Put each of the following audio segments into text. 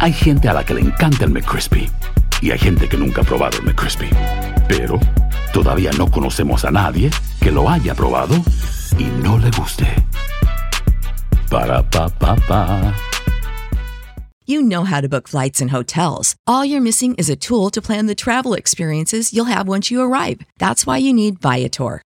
Hay gente a la que le encanta el McCrispy y hay gente que nunca ha probado el McCrispy. Pero todavía no conocemos a nadie que lo haya probado y no le guste. Para pa pa pa. You know how to book flights and hotels. All you're missing is a tool to plan the travel experiences you'll have once you arrive. That's why you need Viator.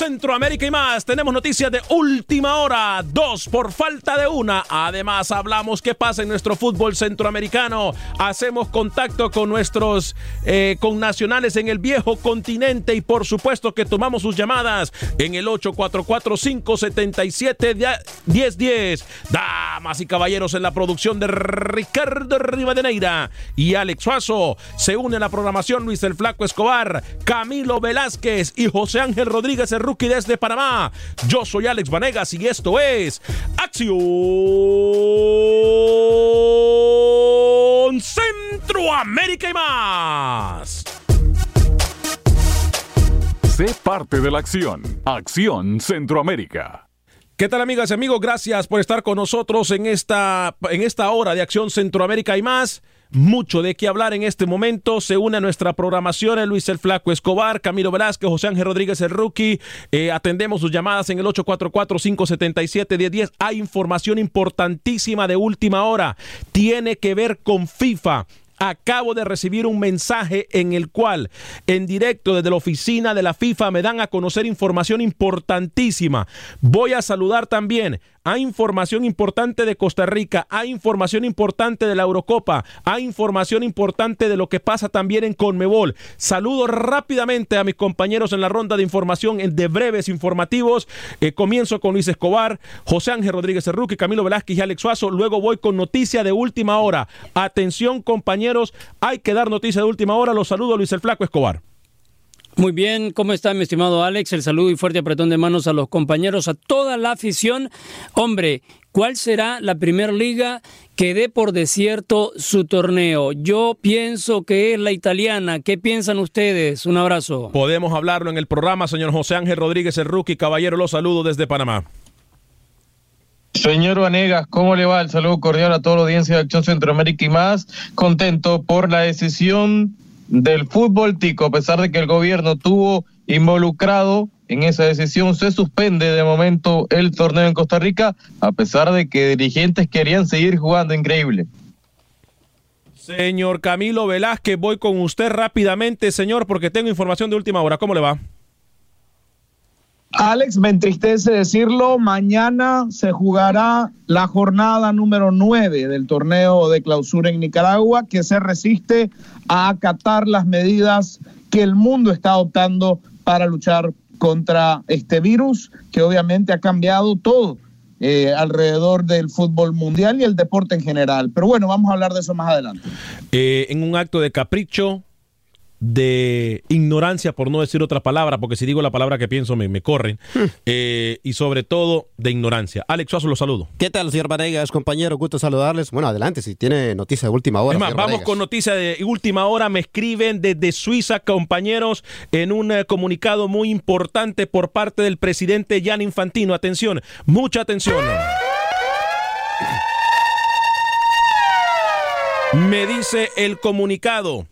Centroamérica y más tenemos noticias de última hora, dos por falta de una. Además hablamos qué pasa en nuestro fútbol centroamericano. Hacemos contacto con nuestros eh, connacionales en el viejo continente y por supuesto que tomamos sus llamadas en el 844-577-1010. Damas y caballeros en la producción de Ricardo Rivadeneira y Alex Suazo. Se une a la programación Luis el Flaco Escobar, Camilo Velázquez y José Ángel Rodríguez, rookie desde Panamá. Yo soy Alex Vanegas y esto es Acción Centroamérica y más. Sé parte de la acción. Acción Centroamérica. ¿Qué tal amigas y amigos? Gracias por estar con nosotros en esta, en esta hora de Acción Centroamérica y más. Mucho de qué hablar en este momento. Se une a nuestra programación Luis el Flaco Escobar, Camilo Velázquez, José Ángel Rodríguez el Rookie. Eh, atendemos sus llamadas en el 844-577-1010. Hay información importantísima de última hora. Tiene que ver con FIFA acabo de recibir un mensaje en el cual en directo desde la oficina de la FIFA me dan a conocer información importantísima. Voy a saludar también hay información importante de Costa Rica, hay información importante de la Eurocopa, hay información importante de lo que pasa también en Conmebol. Saludo rápidamente a mis compañeros en la ronda de información de breves informativos. Eh, comienzo con Luis Escobar, José Ángel Rodríguez Cerruque, Camilo Velázquez y Alex Suazo. Luego voy con noticia de última hora. Atención compañeros, hay que dar noticia de última hora. Los saludo Luis el Flaco Escobar. Muy bien, ¿cómo está mi estimado Alex? El saludo y fuerte apretón de manos a los compañeros, a toda la afición. Hombre, ¿cuál será la primera liga que dé por desierto su torneo? Yo pienso que es la italiana. ¿Qué piensan ustedes? Un abrazo. Podemos hablarlo en el programa, señor José Ángel Rodríguez, el rookie. Caballero, los saludo desde Panamá. Señor Vanegas, ¿cómo le va? El saludo cordial a toda la audiencia de Acción Centroamérica y más. Contento por la decisión del fútbol tico, a pesar de que el gobierno tuvo involucrado en esa decisión, se suspende de momento el torneo en Costa Rica, a pesar de que dirigentes querían seguir jugando increíble. Señor Camilo Velázquez, voy con usted rápidamente, señor, porque tengo información de última hora. ¿Cómo le va? Alex, me entristece decirlo, mañana se jugará la jornada número 9 del torneo de clausura en Nicaragua, que se resiste a acatar las medidas que el mundo está adoptando para luchar contra este virus, que obviamente ha cambiado todo eh, alrededor del fútbol mundial y el deporte en general. Pero bueno, vamos a hablar de eso más adelante. Eh, en un acto de capricho, de ignorancia, por no decir otra palabra, porque si digo la palabra que pienso me, me corren, Hmm. eh, y sobre todo de ignorancia. Alex Suazo, lo saludo. ¿Qué tal, señor Vanegas, compañero? Gusto saludarles. Bueno, adelante, si tiene noticia de última hora. Es más, vamos Vanegas. con noticia de última hora. Me escriben desde Suiza, compañeros, en un eh, comunicado muy importante por parte del presidente Jan Infantino. Atención, mucha atención. Me dice el comunicado.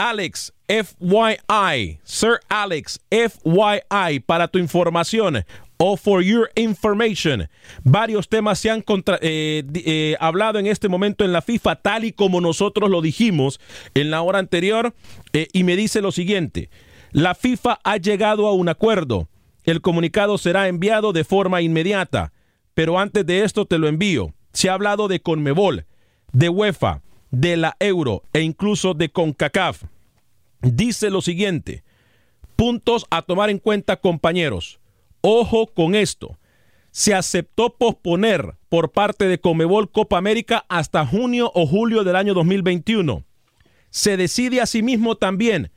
Alex, FYI, Sir Alex, FYI, para tu información o for your information. Varios temas se han contra- eh, eh, hablado en este momento en la FIFA, tal y como nosotros lo dijimos en la hora anterior, eh, y me dice lo siguiente. La FIFA ha llegado a un acuerdo. El comunicado será enviado de forma inmediata, pero antes de esto te lo envío. Se ha hablado de Conmebol, de UEFA, de la Euro e incluso de CONCACAF. Dice lo siguiente, puntos a tomar en cuenta compañeros. Ojo con esto. Se aceptó posponer por parte de Comebol Copa América hasta junio o julio del año 2021. Se decide asimismo también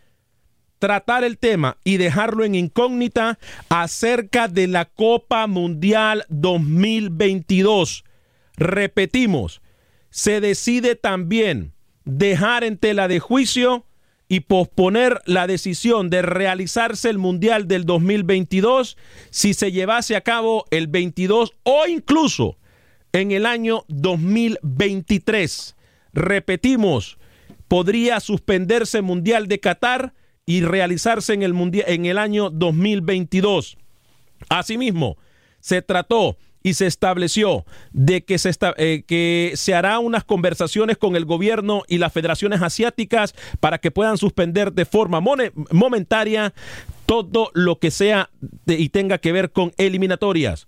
tratar el tema y dejarlo en incógnita acerca de la Copa Mundial 2022. Repetimos, se decide también dejar en tela de juicio y posponer la decisión de realizarse el Mundial del 2022 si se llevase a cabo el 22 o incluso en el año 2023. Repetimos, podría suspenderse el Mundial de Qatar y realizarse en el, mundial, en el año 2022. Asimismo, se trató y se estableció de que se, eh, que se hará unas conversaciones con el gobierno y las federaciones asiáticas para que puedan suspender de forma momentaria todo lo que sea de- y tenga que ver con eliminatorias.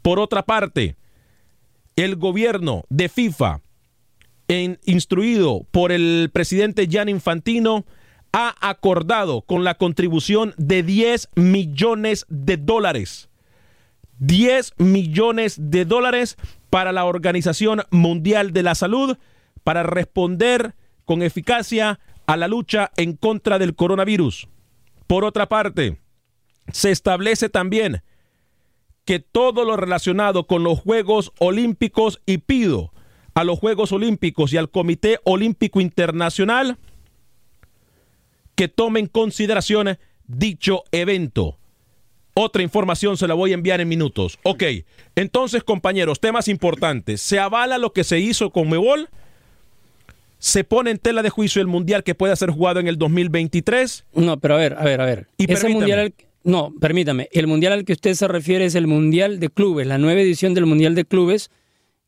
Por otra parte, el gobierno de FIFA, en- instruido por el presidente Jan Infantino, ha acordado con la contribución de 10 millones de dólares 10 millones de dólares para la Organización Mundial de la Salud para responder con eficacia a la lucha en contra del coronavirus. Por otra parte, se establece también que todo lo relacionado con los Juegos Olímpicos y pido a los Juegos Olímpicos y al Comité Olímpico Internacional que tome en consideración dicho evento. Otra información se la voy a enviar en minutos. Ok, entonces compañeros, temas importantes. Se avala lo que se hizo con Mebol. Se pone en tela de juicio el mundial que pueda ser jugado en el 2023. No, pero a ver, a ver, a ver. Y Ese permítame. mundial al- no, permítame. El mundial al que usted se refiere es el Mundial de Clubes, la nueva edición del Mundial de Clubes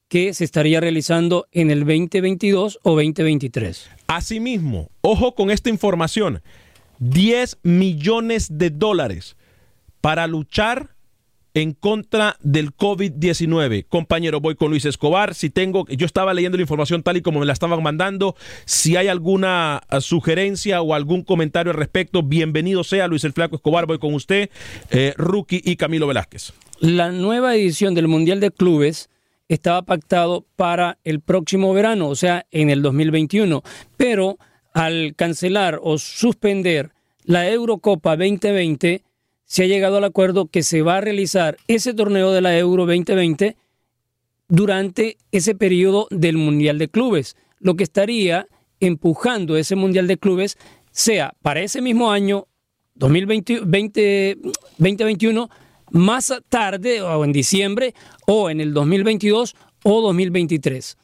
que se estaría realizando en el 2022 o 2023. Asimismo, ojo con esta información. 10 millones de dólares para luchar en contra del COVID-19. Compañero, voy con Luis Escobar. Si tengo, yo estaba leyendo la información tal y como me la estaban mandando. Si hay alguna eh, sugerencia o algún comentario al respecto, bienvenido sea Luis el Flaco Escobar. Voy con usted, eh, Rookie y Camilo Velázquez. La nueva edición del Mundial de Clubes estaba pactado para el próximo verano, o sea, en el 2021, pero al cancelar o suspender la Eurocopa 2020, se ha llegado al acuerdo que se va a realizar ese torneo de la Euro 2020 durante ese periodo del Mundial de Clubes, lo que estaría empujando ese Mundial de Clubes sea para ese mismo año 2020, 20 2021 más tarde o en diciembre o en el 2022 o 2023.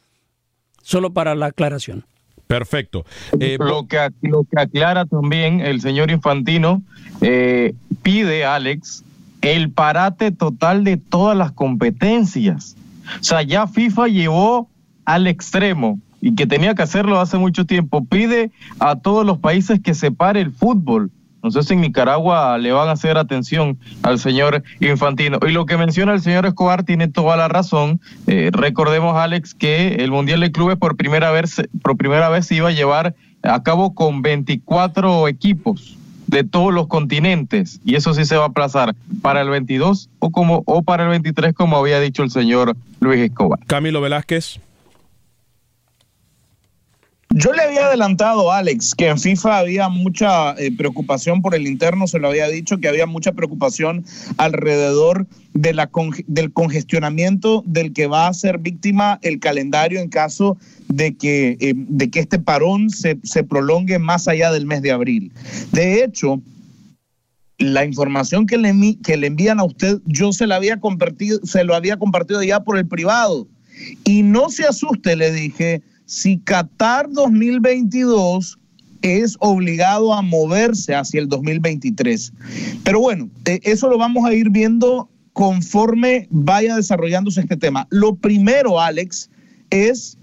Solo para la aclaración. Perfecto. Eh, lo, que, lo que aclara también el señor Infantino, eh, pide, Alex, el parate total de todas las competencias. O sea, ya FIFA llevó al extremo y que tenía que hacerlo hace mucho tiempo. Pide a todos los países que se pare el fútbol. No sé si en Nicaragua le van a hacer atención al señor Infantino. Y lo que menciona el señor Escobar tiene toda la razón. Eh, recordemos, Alex, que el Mundial de Clubes por primera vez, por primera vez se iba a llevar a cabo con 24 equipos de todos los continentes. Y eso sí se va a aplazar para el 22 o, como, o para el 23, como había dicho el señor Luis Escobar. Camilo Velázquez. Yo le había adelantado, Alex, que en FIFA había mucha eh, preocupación por el interno, se lo había dicho, que había mucha preocupación alrededor de la del congestionamiento del que va a ser víctima el calendario en caso de que, eh, de que este parón se, se prolongue más allá del mes de abril. De hecho, la información que le, que le envían a usted, yo se la había compartido, se lo había compartido ya por el privado. Y no se asuste, le dije, si Qatar 2022 es obligado a moverse hacia el 2023. Pero bueno, eh, eso lo vamos a ir viendo conforme vaya desarrollándose este tema. Lo primero, Alex, es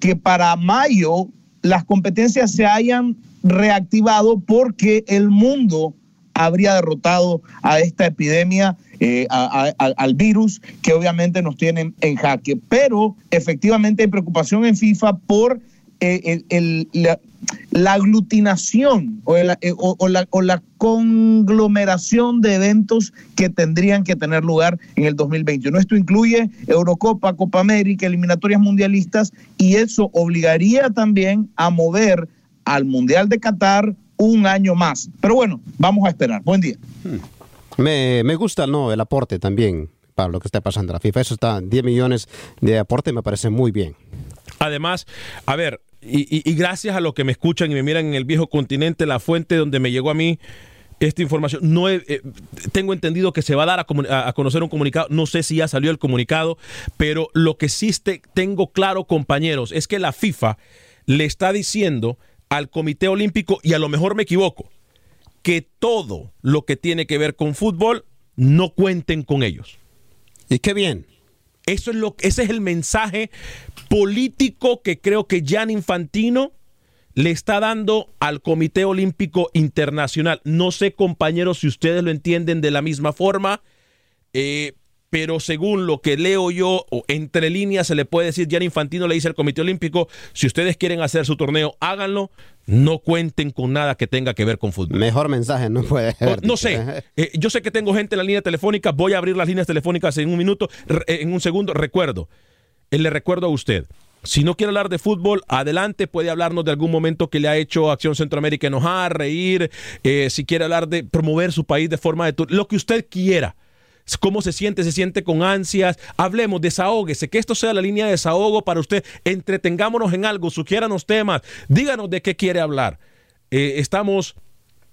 que para mayo las competencias se hayan reactivado porque el mundo habría derrotado a esta epidemia, eh, al virus que obviamente nos tienen en jaque. Pero efectivamente hay preocupación en FIFA por eh, la, aglutinación eh, o, la, o la conglomeración de eventos que tendrían que tener lugar en el 2021. Esto incluye Eurocopa, Copa América, eliminatorias mundialistas y eso obligaría también a mover al Mundial de Qatar un año más. Pero bueno, vamos a esperar. Buen día. Me, me gusta ¿no? el aporte también para lo que está pasando en la FIFA. Eso está, 10 millones de aporte me parece muy bien. Además, a ver, y, gracias a los que me escuchan y me miran en el viejo continente, la fuente donde me llegó a mí esta información. No eh, tengo entendido que se va a dar a, a, conocer un comunicado. No sé si ya salió el comunicado, pero lo que sí tengo claro, compañeros, es que la FIFA le está diciendo al Comité Olímpico, y a lo mejor me equivoco, que todo lo que tiene que ver con fútbol no cuenten con ellos. Y qué bien. Eso es lo, ese es el mensaje político que creo que Jan Infantino le está dando al Comité Olímpico Internacional. No sé, compañeros, si ustedes lo entienden de la misma forma. Eh, pero según lo que leo yo, o entre líneas se le puede decir, Jan Infantino le dice al Comité Olímpico, si ustedes quieren hacer su torneo, háganlo, no cuenten con nada que tenga que ver con fútbol. Mejor mensaje no puede. No, sé, eh, yo sé que tengo gente en la línea telefónica, voy a abrir las líneas telefónicas en un minuto, eh, en un segundo, recuerdo, eh, le recuerdo a usted, si no quiere hablar de fútbol, adelante, puede hablarnos de algún momento que le ha hecho Acción Centroamérica enojar, reír, si quiere hablar de promover su país de forma de... Lo que usted quiera cómo se siente, se siente con ansias. Hablemos, desahóguese, que esto sea la línea de desahogo para usted. Entretengámonos en algo, sugiéranos temas, díganos de qué quiere hablar. Eh, estamos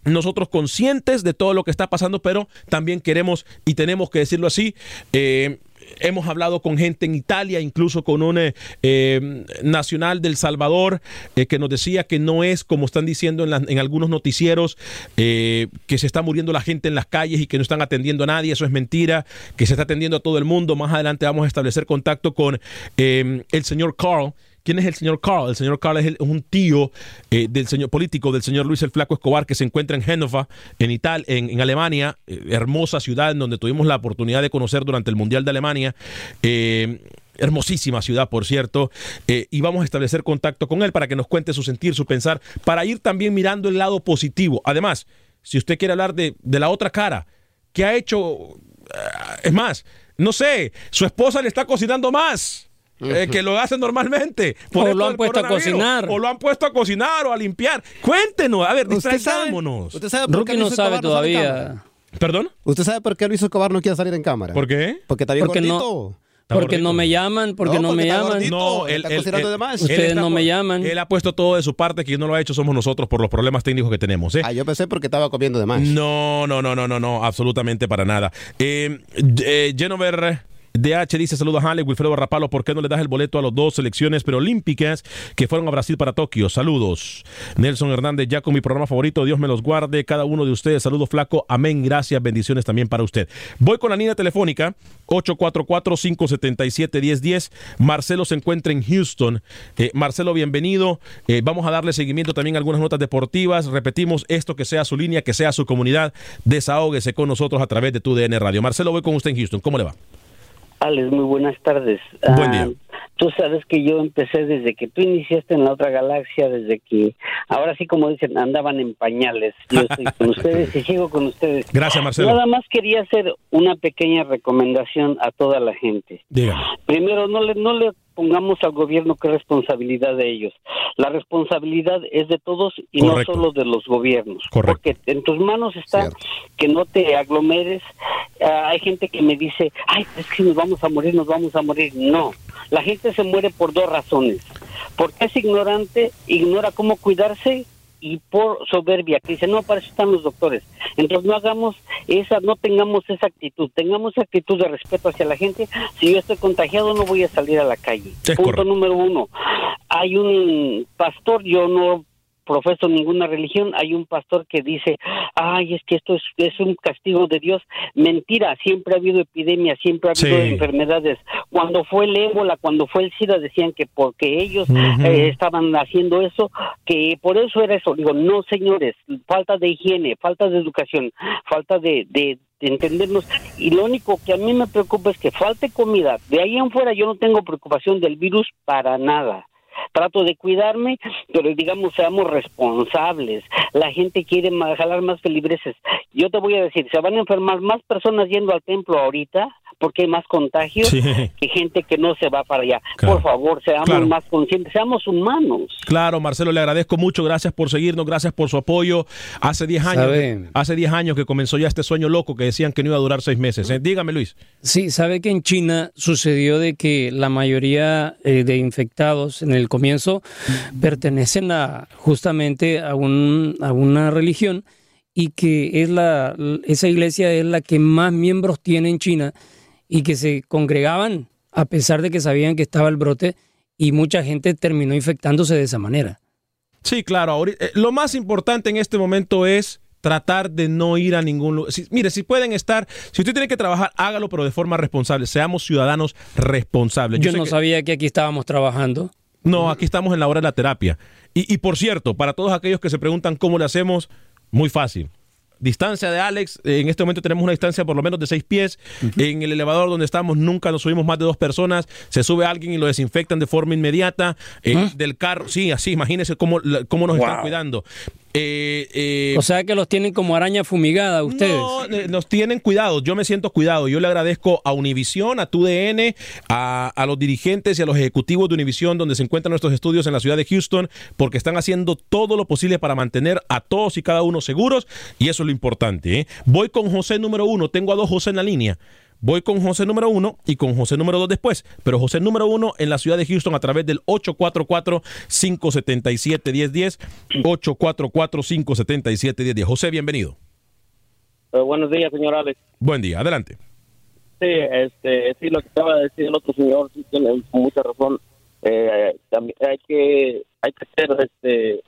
nosotros conscientes de todo lo que está pasando, pero también queremos y tenemos que decirlo así. Eh, hemos hablado con gente en Italia, incluso con un eh, eh, nacional del Salvador, eh, que nos decía que no es como están diciendo en, algunos noticieros, que se está muriendo la gente en las calles y que no están atendiendo a nadie. Eso es mentira, que se está atendiendo a todo el mundo. Más adelante vamos a establecer contacto con el señor Carl ¿Quién es el señor Carl? El señor Carl es, un tío eh, del señor político del señor Luis el Flaco Escobar que se encuentra en Génova, en Italia, en, Alemania, eh, hermosa ciudad en donde tuvimos la oportunidad de conocer durante el Mundial de Alemania. Eh, hermosísima ciudad, por cierto, y vamos a establecer contacto con él para que nos cuente su sentir, su pensar, para ir también mirando el lado positivo. Además, si usted quiere hablar de la otra cara, ¿qué ha hecho? es más, no sé, su esposa le está cocinando más. Eh, que lo hacen normalmente. o lo han puesto a cocinar. O lo han puesto a cocinar o a limpiar. Cuéntenos, a ver, distraigámonos. ¿Usted sabe, por qué no sabe todavía. ¿Perdón? ¿Usted sabe por qué Luis Escobar no quiere salir en cámara? ¿Por qué? Porque está bien porque gordito. No, porque no me llaman, porque no, me llaman. no, él, Ustedes no me llaman. Él ha puesto todo de su parte, que no lo ha hecho somos nosotros por los problemas técnicos que tenemos. ¿eh? Ah, yo pensé porque estaba comiendo de más. No, no, no, no, no, no, absolutamente para nada. Eh, eh, Jenover DH dice saludos a Ale, Wilfredo Rapalo, ¿por qué no le das el boleto a los dos selecciones preolímpicas que fueron a Brasil para Tokio? Saludos. Nelson Hernández, ya con mi programa favorito, Dios me los guarde, cada uno de ustedes, saludos flaco, amén, gracias, bendiciones también para usted. Voy con la línea telefónica, 844-577-1010, Marcelo se encuentra en Houston. Eh, Marcelo, bienvenido, eh, vamos a darle seguimiento también a algunas notas deportivas, repetimos esto que sea su línea, que sea su comunidad, desahóguese con nosotros a través de tu DN Radio. Marcelo, voy con usted en Houston, ¿cómo le va? Alex, muy buenas tardes. Buen día. Ah, tú sabes que yo empecé desde que tú iniciaste en la otra galaxia, desde que, ahora sí como dicen, andaban en pañales. Yo estoy con ustedes y sigo con ustedes. Gracias, Marcelo. Nada más quería hacer una pequeña recomendación a toda la gente. Diga. Primero, no le, no le pongamos al gobierno es responsabilidad de ellos. La responsabilidad es de todos y Correcto. no solo de los gobiernos. Correcto. Porque en tus manos está que no te aglomeres. Ah, hay gente que me dice, ay, es que nos vamos a morir, nos vamos a morir. No, la gente se muere por dos razones. Porque es ignorante, ignora cómo cuidarse y por soberbia, que dice, no, para eso están los doctores. Entonces no hagamos esa, no tengamos esa actitud, tengamos esa actitud de respeto hacia la gente. Si yo estoy contagiado, no voy a salir a la calle. Punto número uno. Hay un pastor, yo no profeso ninguna religión, hay un pastor que dice, ay, es que esto es, es un castigo de Dios. Mentira, siempre ha habido epidemias, siempre ha habido Sí. enfermedades. Cuando fue el ébola, cuando fue el SIDA, decían que porque ellos eh, estaban haciendo eso, que por eso era eso. Digo, no, señores, falta de higiene, falta de educación, falta de, de, de entendernos. Y lo único que a mí me preocupa es que falte comida. De ahí en fuera yo no tengo preocupación del virus para nada. Trato de cuidarme, pero digamos, seamos responsables. La gente quiere jalar más feligreses. Yo te voy a decir, se van a enfermar más personas yendo al templo ahorita porque hay más contagios Sí. que gente que no se va para allá. Claro. Por favor, seamos Claro. más conscientes, seamos humanos. Claro, Marcelo, le agradezco mucho. Gracias por seguirnos, gracias por su apoyo. Hace 10 años, Sabe. hace 10 años que comenzó ya este sueño loco que decían que no iba a durar seis meses. ¿eh? Dígame, Luis. Sí, sabe que en China sucedió de que la mayoría eh, de infectados en el comienzo pertenecen a justamente a, un, a una religión y que es la esa iglesia es la que más miembros tiene en China y que se congregaban a pesar de que sabían que estaba el brote y mucha gente terminó infectándose de esa manera. Sí, claro. ahorita- eh, lo más importante en este momento es tratar de no ir a ningún lugar. Si- mire, si pueden estar, si usted tiene que trabajar, hágalo, pero de forma responsable. Seamos ciudadanos responsables. Yo no que- sabía que aquí estábamos trabajando. No, aquí estamos en la hora de la terapia. Y, y por cierto, para todos aquellos que se preguntan cómo le hacemos, muy fácil. Distancia de Alex, en este momento tenemos una distancia por lo menos de seis pies. En el elevador donde estamos nunca nos subimos más de dos personas. Se sube alguien y lo desinfectan de forma inmediata. Eh, Del carro, sí, así, imagínense cómo, cómo nos están cuidando. Eh, eh, O sea que los tienen como araña fumigada ustedes. no, eh, nos tienen cuidado. Yo me siento cuidado. Yo le agradezco a Univisión, a TUDN, a, a los dirigentes y a los ejecutivos de Univisión, donde se encuentran nuestros estudios en la ciudad de Houston, porque están haciendo todo lo posible para mantener a todos y cada uno seguros. Y eso es lo importante. ¿eh? Voy con José número uno. Tengo a dos José en la línea. Voy con José número uno y con José número dos después. Pero José número uno en la ciudad de Houston a través del 844-577-1010. 844-577-1010. José, bienvenido. Eh, buenos días, señor Alex. Buen día, adelante. Sí, este, sí, lo que acaba de decir el otro señor, sí tiene mucha razón. Eh, también hay que, hay que ser, este,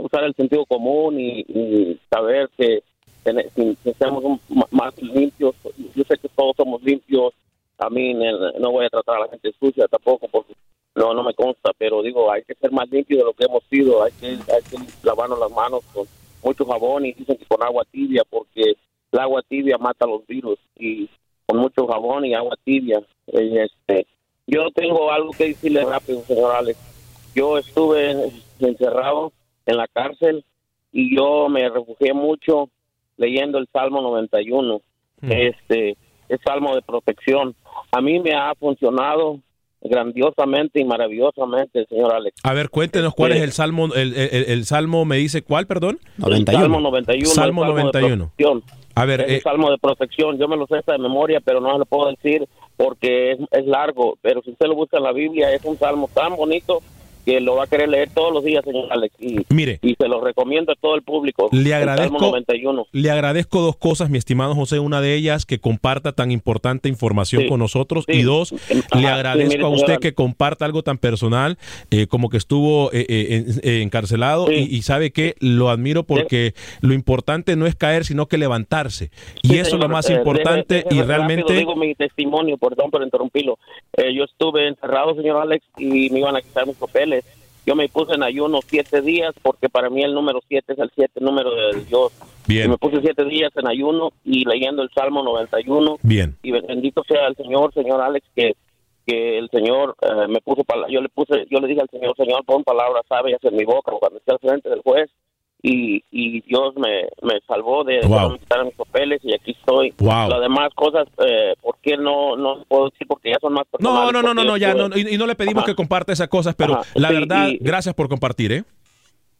usar el sentido común y, y saber que, si, seamos más limpios. Yo sé que todos somos limpios. A mí no voy a tratar a la gente sucia tampoco porque no, no me consta, pero digo, hay que ser más limpios de lo que hemos sido. Hay que, hay que lavarnos las manos con mucho jabón y dicen que con agua tibia porque el agua tibia mata los virus y con mucho jabón y agua tibia. Y, este, yo tengo algo que decirle rápido, señor Alex. Yo estuve encerrado en la cárcel y yo me refugié mucho leyendo el Salmo 91. Este es Salmo de protección. A mí me ha funcionado grandiosamente y maravillosamente, señor Alex. A ver, cuéntenos cuál Sí. es el salmo. El, el- el salmo me dice cuál, perdón. El Salmo 91. Salmo de 91. protección. A ver, Es eh, el salmo de protección. Yo me lo sé de memoria, pero no se lo puedo decir porque es, es largo. Pero si usted lo busca en la Biblia, es un salmo tan bonito que lo va a querer leer todos los días, señor Alex. Y, Mire. y se lo recomiendo a todo el público. Le agradezco, Salmo 91. le agradezco dos cosas, mi estimado José. Una de ellas, que comparta tan importante información Sí, con nosotros. sí. Y dos, Ajá, le sí, agradezco mire, a usted señora. que comparta algo tan personal eh, como que estuvo eh, eh, en- encarcelado. Y, y sabe que lo admiro porque lo importante no es caer, sino que levantarse. Y eso es lo más importante. déjeme- y realmente. rápido digo mi testimonio, perdón por interrumpirlo. Yo estuve encerrado, señor Alex, y me iban a quitar mis papeles. Yo me puse en ayuno siete días porque para mí el número siete es el siete número de Dios. Bien. Y me puse siete días en ayuno y leyendo el Salmo 91. Bien. Y bendito sea el Señor, señor Alex, que que el Señor eh, me puso yo le puse yo le dije al Señor Señor pon palabras sabias en mi boca cuando esté al frente del juez y, y Dios me, me salvó de Wow. quitar mis papeles y aquí estoy. Wow. Las demás cosas, eh, ¿por qué no, no puedo decir? Porque ya son más No, personales. no, no, no, no, yo ya, no, y, y no le pedimos Ajá. que comparte esas cosas, pero Ajá, la sí, verdad, y- gracias por compartir, ¿eh?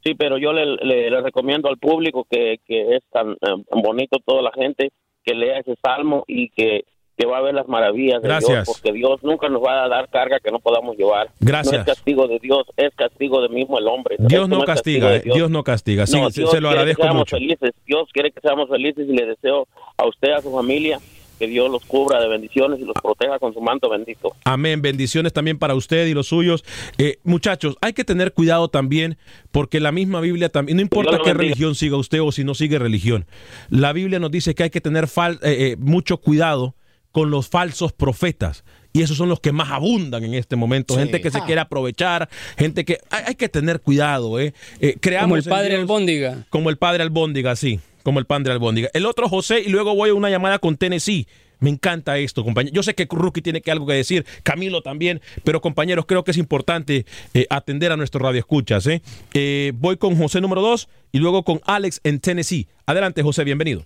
Sí, pero yo le, le- le recomiendo al público que, que es tan eh, bonito toda la gente que lea ese salmo y que, que va a ver las maravillas de Gracias. Dios, porque Dios nunca nos va a dar carga que no podamos llevar. Gracias. No es castigo de Dios, es castigo de mismo el hombre. Dios no castiga, de eh, Dios no castiga. Sí, No, se- lo quiere agradezco que seamos mucho. Felices. Dios quiere que seamos felices y le deseo a usted, a su familia, que Dios los cubra de bendiciones y los proteja con su manto bendito. Amén. Bendiciones también para usted y los suyos. Eh, muchachos, hay que tener cuidado también porque la misma Biblia también, no importa qué religión siga usted o si no sigue religión, la Biblia nos dice que hay que tener fal- eh, eh, mucho cuidado con los falsos profetas. Y esos son los que más abundan en este momento. Sí. Gente que se Ah. quiere aprovechar, gente que... Hay, hay que tener cuidado, ¿eh? Eh, creamos Como el padre Dios- Albóndiga. Como el padre Albóndiga, sí. Como el padre Albóndiga. El otro José y luego voy a una llamada con Tennessee. Me encanta esto, compañero. Yo sé que Rookie tiene que algo que decir, Camilo también, pero compañeros, creo que es importante eh, atender a nuestros radioescuchas. ¿eh? Eh, voy con José número dos y luego con Alex en Tennessee. Adelante, José, bienvenido.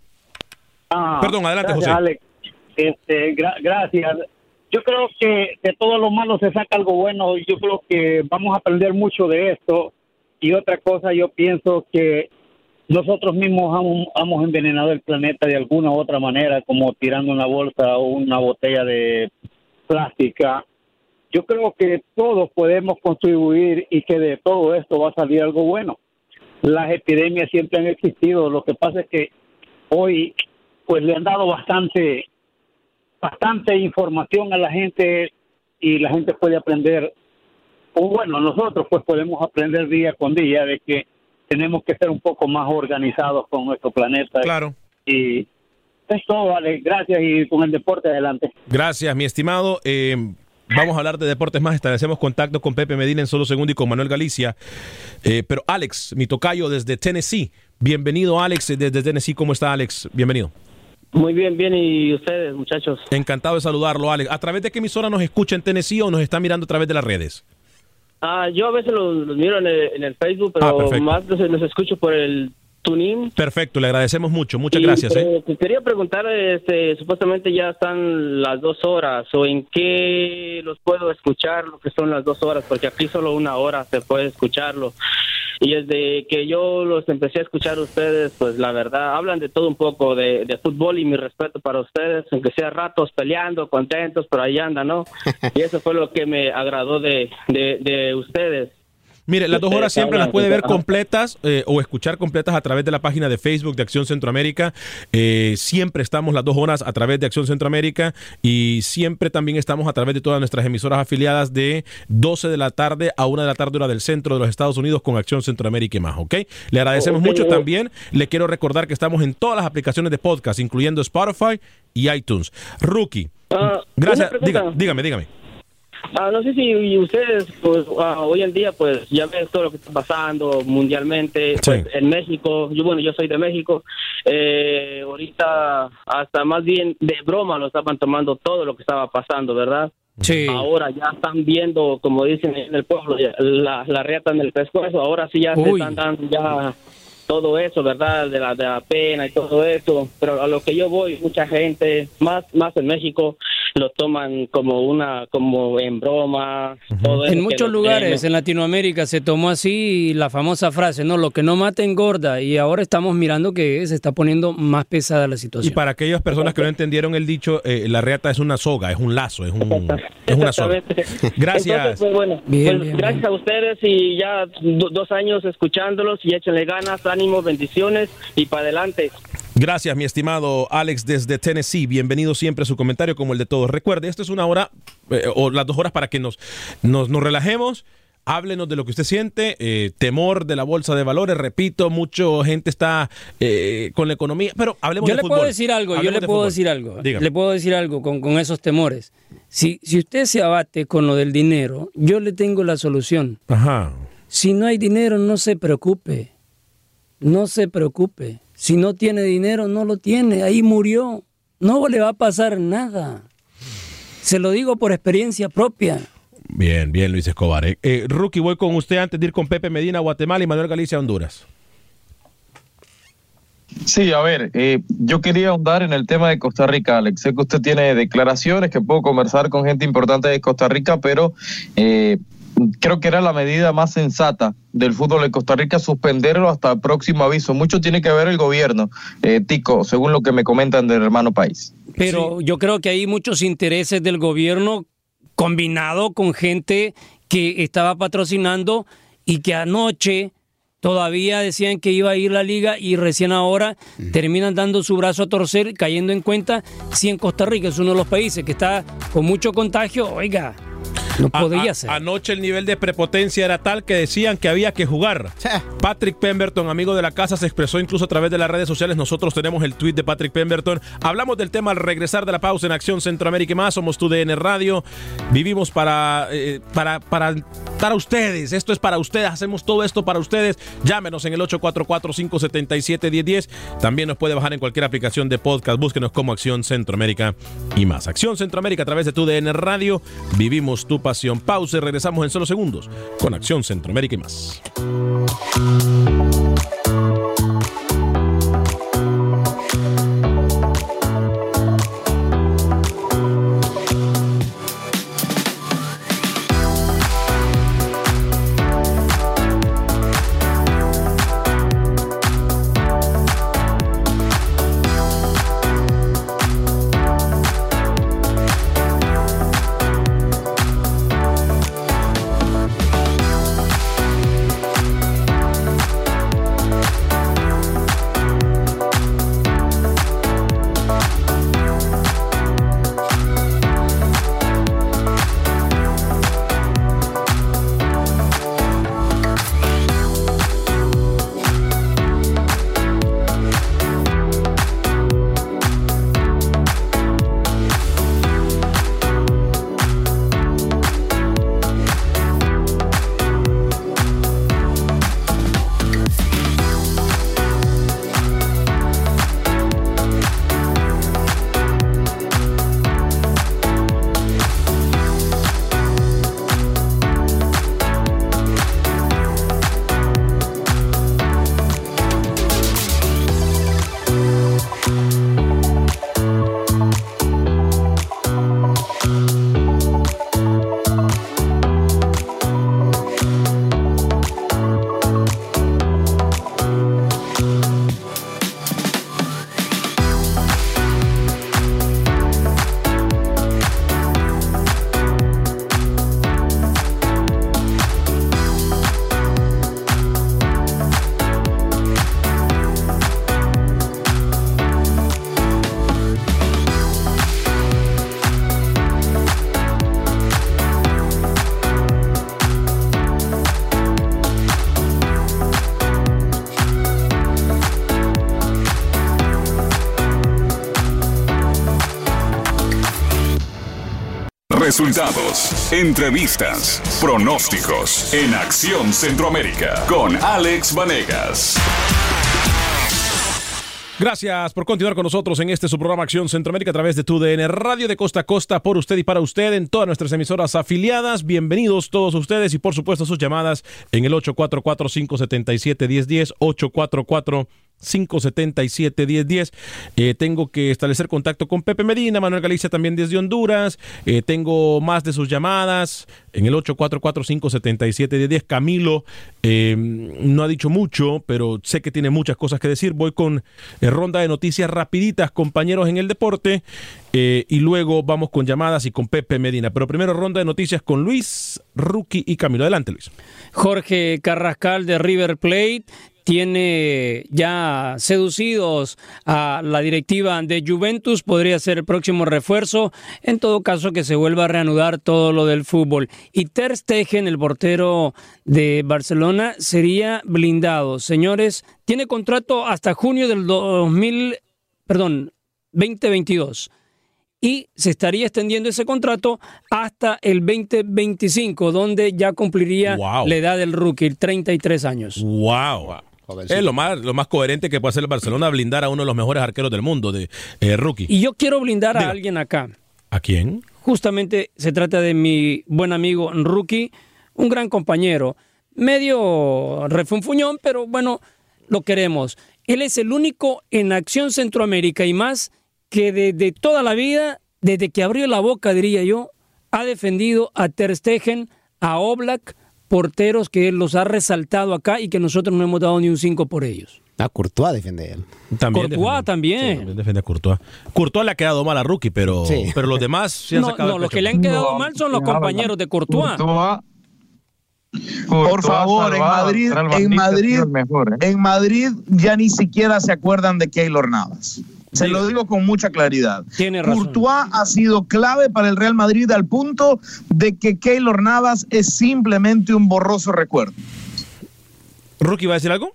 Ah, Perdón, adelante, gracias, José. Alex. Este, gra- gracias. Yo creo que de todo lo malo se saca algo bueno. Yo creo que vamos a aprender mucho de esto. Y otra cosa, yo pienso que nosotros mismos hemos, hemos envenenado el planeta de alguna u otra manera, como tirando una bolsa o una botella de plástica. Yo creo que todos podemos contribuir y que de todo esto va a salir algo bueno. Las epidemias siempre han existido. Lo que pasa es que hoy pues le han dado bastante bastante información a la gente y la gente puede aprender o bueno nosotros pues podemos aprender día con día de que tenemos que ser un poco más organizados con nuestro planeta claro y es todo vale gracias y con el deporte adelante Gracias, mi estimado. Eh, vamos a hablar de deportes más. Establecemos contacto con Pepe Medina en solo segundo y con Manuel Galicia. Eh, pero Alex, mi tocayo desde Tennessee. Bienvenido, Alex, desde Tennessee. ¿Cómo está, Alex? Bienvenido. Muy bien, bien. ¿Y ustedes, muchachos? Encantado de saludarlo, Alex. ¿A través de qué emisora nos escucha en Tennessee o nos está mirando a través de las redes? Ah, yo a veces los, los miro en el, en el Facebook, pero Ah, más los, los escucho por el Perfecto, le agradecemos mucho. Muchas Y, gracias. ¿eh? te quería preguntar, este, supuestamente ya están las dos horas, o en qué los puedo escuchar lo que son las dos horas, porque aquí solo una hora se puede escucharlo. Y desde que yo los empecé a escuchar a ustedes, pues la verdad, hablan de todo un poco de, de fútbol y mi respeto para ustedes, aunque sea ratos peleando, contentos, pero ahí andan, ¿no? Y eso fue lo que me agradó de, de, de ustedes. Mire, las dos Ustedes horas siempre las puede ver completas eh, o escuchar completas a través de la página de Facebook de Acción Centroamérica. Eh, siempre estamos las dos horas a través de Acción Centroamérica y siempre también estamos a través de todas nuestras emisoras afiliadas de 12 de la tarde a 1 de la tarde hora del centro de los Estados Unidos con Acción Centroamérica y más, ¿ok? Le agradecemos mucho eh. también. Le quiero recordar que estamos en todas las aplicaciones de podcast, incluyendo Spotify y iTunes. Rookie. Gracias. una pregunta. Diga- dígame, dígame. Ah, no sé si ustedes, pues, ah, hoy en día, pues, ya ven todo lo que está pasando mundialmente. Pues, en México, yo, bueno, yo soy de México. Eh, ahorita, hasta más bien de broma lo estaban tomando todo lo que estaba pasando, ¿verdad? Sí. Ahora ya están viendo, como dicen en el pueblo, la, la riata en el pescuezo. Ahora sí ya se están dando ya todo eso, ¿verdad? De la, de la pena y todo eso. Pero a lo que yo voy, mucha gente, más, más en México, lo toman como una, como en broma. todo eso En muchos lugares en Latinoamérica se tomó así la famosa frase, no, lo que no mata engorda, y ahora estamos mirando que se está poniendo más pesada la Y situación. para aquellas personas que no entendieron el dicho, eh, la reata es una soga, es un lazo, es, un, es una soga. Gracias. Entonces, pues, bueno, Bien, pues, bien, gracias a ustedes y ya do- dos años escuchándolos y échenle ganas, ánimo, bendiciones y para adelante. Gracias, mi estimado Alex desde Tennessee. Bienvenido siempre a su comentario como el de todos. Recuerde, esto es una hora eh, o las dos horas para que nos, nos, nos relajemos. Háblenos de lo que usted siente, eh, temor de la bolsa de valores. Repito, mucha gente está eh, con la economía, pero hablemos Yo de le fútbol. puedo decir algo, yo le puedo fútbol. decir algo. Dígame. Le puedo decir algo con, con esos temores. Si, si usted se abate con lo del dinero, yo le tengo la solución. Ajá. Si no hay dinero, no se preocupe. No se preocupe. Si no tiene dinero, no lo tiene. Ahí murió. No le va a pasar nada. Se lo digo por experiencia propia. Bien, bien, Luis Escobar. Eh, Eh, Rookie, voy con usted antes de ir con Pepe Medina, Guatemala y Manuel Galicia, Honduras. Sí, a ver, eh, yo quería ahondar en el tema de Costa Rica, Alex. Sé que usted tiene declaraciones, que puedo conversar con gente importante de Costa Rica, pero eh, creo que era la medida más sensata del fútbol de Costa Rica suspenderlo hasta próximo aviso. Mucho tiene que ver el gobierno, eh, Tico, según lo que me comentan del hermano país. Pero yo creo que hay muchos intereses del gobierno combinado con gente que estaba patrocinando y que anoche todavía decían que iba a ir la liga y recién ahora terminan dando su brazo a torcer, cayendo en cuenta si en Costa Rica es uno de los países que está con mucho contagio, oiga, no podía ser. Anoche el nivel de prepotencia era tal que decían que había que jugar. Patrick Pemberton, amigo de la casa, se expresó incluso a través de las redes sociales. Nosotros tenemos el tweet de Patrick Pemberton. Hablamos del tema al regresar de la pausa en Acción Centroamérica y más. Somos tu DN Radio. Vivimos para, eh, para, para, para ustedes. Esto es para ustedes. Hacemos todo esto para ustedes. Llámenos en el 844-577-1010. También nos puede bajar en cualquier aplicación de podcast. Búsquenos como Acción Centroamérica y más. Acción Centroamérica a través de tu DN Radio. Vivimos tu Pausa y regresamos en solo segundos con Acción Centroamérica y más. Resultados, entrevistas, pronósticos en Acción Centroamérica con Alex Vanegas. Gracias por continuar con nosotros en este su programa Acción Centroamérica a través de tu DN Radio de Costa a Costa por usted y para usted en todas nuestras emisoras afiliadas. Bienvenidos todos ustedes y por supuesto sus llamadas en el 844-577-1010, 844 577-1010. Eh, tengo que establecer contacto con Pepe Medina, Manuel Galicia también desde Honduras. Eh, tengo más de sus llamadas en el 844-577-1010. Camilo eh, no ha dicho mucho, pero sé que tiene muchas cosas que decir. Voy con ronda de noticias rapiditas, compañeros en el deporte. y luego vamos con llamadas y con Pepe Medina. Pero primero ronda de noticias con Luis, Rookie y Camilo. Adelante, Luis. Jorge Carrascal de River Plate tiene ya seducidos a la directiva de Juventus, podría ser el próximo refuerzo, en todo caso que se vuelva a reanudar todo lo del fútbol. Y Ter Stegen, el portero de Barcelona, sería blindado. Señores, tiene contrato hasta junio del 2000, perdón, 2022 y se estaría extendiendo ese contrato hasta el 2025, donde ya cumpliría Wow. la edad del rookie, 33 años. Wow. Es lo más, lo más coherente que puede hacer el Barcelona blindar a uno de los mejores arqueros del mundo, de eh, rookie. Y yo quiero blindar a alguien acá. ¿A quién? Justamente se trata de mi buen amigo Rookie, un gran compañero, medio refunfuñón, pero bueno, lo queremos. Él es el único en Acción Centroamérica y más que desde toda la vida, desde que abrió la boca, diría yo, ha defendido a Ter Stegen, a Oblak, porteros que él los ha resaltado acá y que nosotros no hemos dado ni un 5 por ellos. A Courtois defiende él. También Courtois defiende- también. sí, también defiende a Courtois. Courtois le ha quedado mal a Rookie, pero, Sí. pero los demás sí han No, sacado no, los que le han quedado No, mal son los compañeros de Courtois. Courtois- Por Courtois favor, en salvado, Madrid, en Madrid mejor, ¿eh? en Madrid ya ni siquiera se acuerdan de Keylor Navas. Se Diga. lo digo con mucha claridad. Tiene razón. Courtois ha sido clave para el Real Madrid al punto de que Keylor Navas es simplemente un borroso recuerdo. ¿Rookie va a decir algo?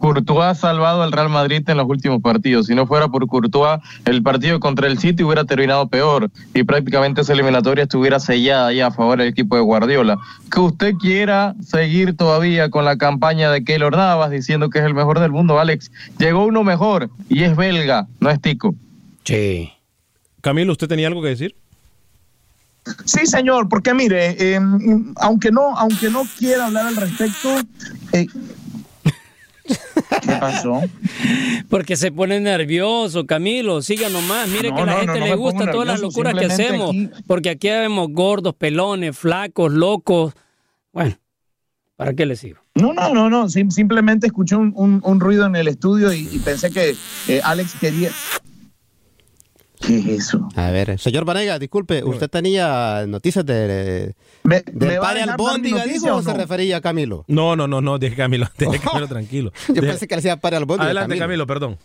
Courtois ha salvado al Real Madrid en los últimos partidos. Si no fuera por Courtois, el partido contra el City hubiera terminado peor y prácticamente esa eliminatoria estuviera sellada ya a favor del equipo de Guardiola. Que usted quiera seguir todavía con la campaña de Keylor Navas diciendo que es el mejor del mundo, Alex. Llegó uno mejor y es belga, no es tico. Sí. Camilo, ¿usted tenía algo que decir? Sí, señor, porque mire, eh, aunque no, aunque no quiera hablar al respecto, eh, ¿qué pasó? Porque se pone nervioso, Camilo. Siga nomás. Mire No, que a la no, gente no, le gusta todas las locuras que hacemos. aquí- Porque aquí vemos gordos, pelones, flacos, locos. Bueno, ¿para qué le sigo? No, no, no, no. sim- simplemente escuché un, un- un ruido en el estudio y, y pensé que eh, Alex quería. ¿Qué es eso? A ver, señor Vanega, disculpe, ¿usted tenía noticias de, ¿Me, del me va a padre Albóndiga, o se refería a Camilo? No, no, no, no, deje Camilo, deje Camilo tranquilo. Yo Deje- pensé que le decía padre Albóndiga. Adelante, Camilo, perdón.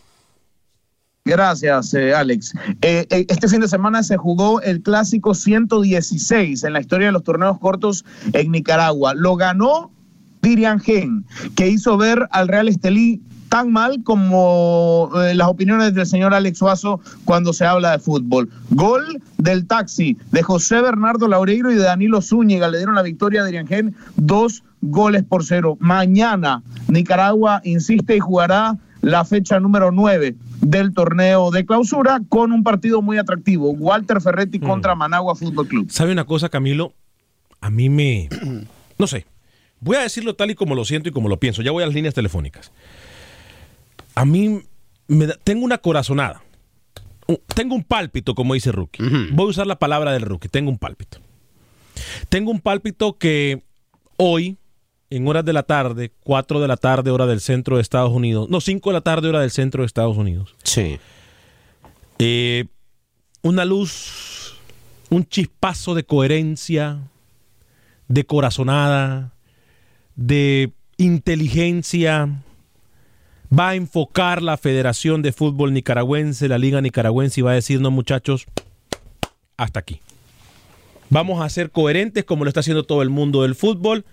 Gracias, eh, Alex. Eh, eh, este fin de semana se jugó el clásico 116 en la historia de los torneos cortos en Nicaragua. Lo ganó Dirian Gen, que hizo ver al Real Estelí tan mal como eh, las opiniones del señor Alex Suazo cuando se habla de fútbol. Gol del taxi de José Bernardo Laureiro y de Danilo Zúñiga. Le dieron la victoria a Dirian Gen, dos goles por cero. Mañana Nicaragua insiste y jugará la fecha número 9 del torneo de clausura con un partido muy atractivo. Walter Ferretti contra Managua Fútbol Club. ¿Sabe una cosa, Camilo? A mí me... No sé. Voy a decirlo tal y como lo siento y como lo pienso. Ya voy a las líneas telefónicas. A mí me da- tengo una corazonada. Tengo un pálpito, como dice Rookie. Voy a usar la palabra del Rookie. Tengo un pálpito. Tengo un pálpito que hoy, en horas de la tarde, 4 de la tarde, hora del centro de Estados Unidos, no, 5 de la tarde, hora del centro de Estados Unidos, Sí. eh, una luz, un chispazo de coherencia, de corazonada, de inteligencia, va a enfocar la Federación de Fútbol Nicaragüense, la Liga Nicaragüense, y va a decir, no muchachos, hasta aquí. Vamos a ser coherentes como lo está haciendo todo el mundo del fútbol.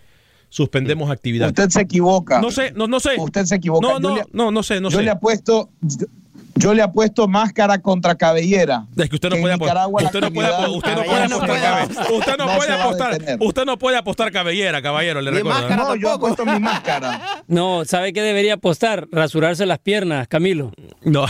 Suspendemos actividad. Usted se equivoca. No sé, no, no sé. Usted se equivoca. No, Yo no, le- no, no sé, no yo sé. le apuesto, yo le apuesto máscara contra cabellera. Es que usted no que puede apostar. Usted no puede, actividad- usted no puede Cabellera no apostar. puede cabe- apostar. Usted no No puede apostar. Usted no puede apostar cabellera, caballero. Le recuerdo. máscara No, yo apuesto mi máscara. No, ¿sabe qué debería apostar? Rasurarse las piernas, Camilo. No.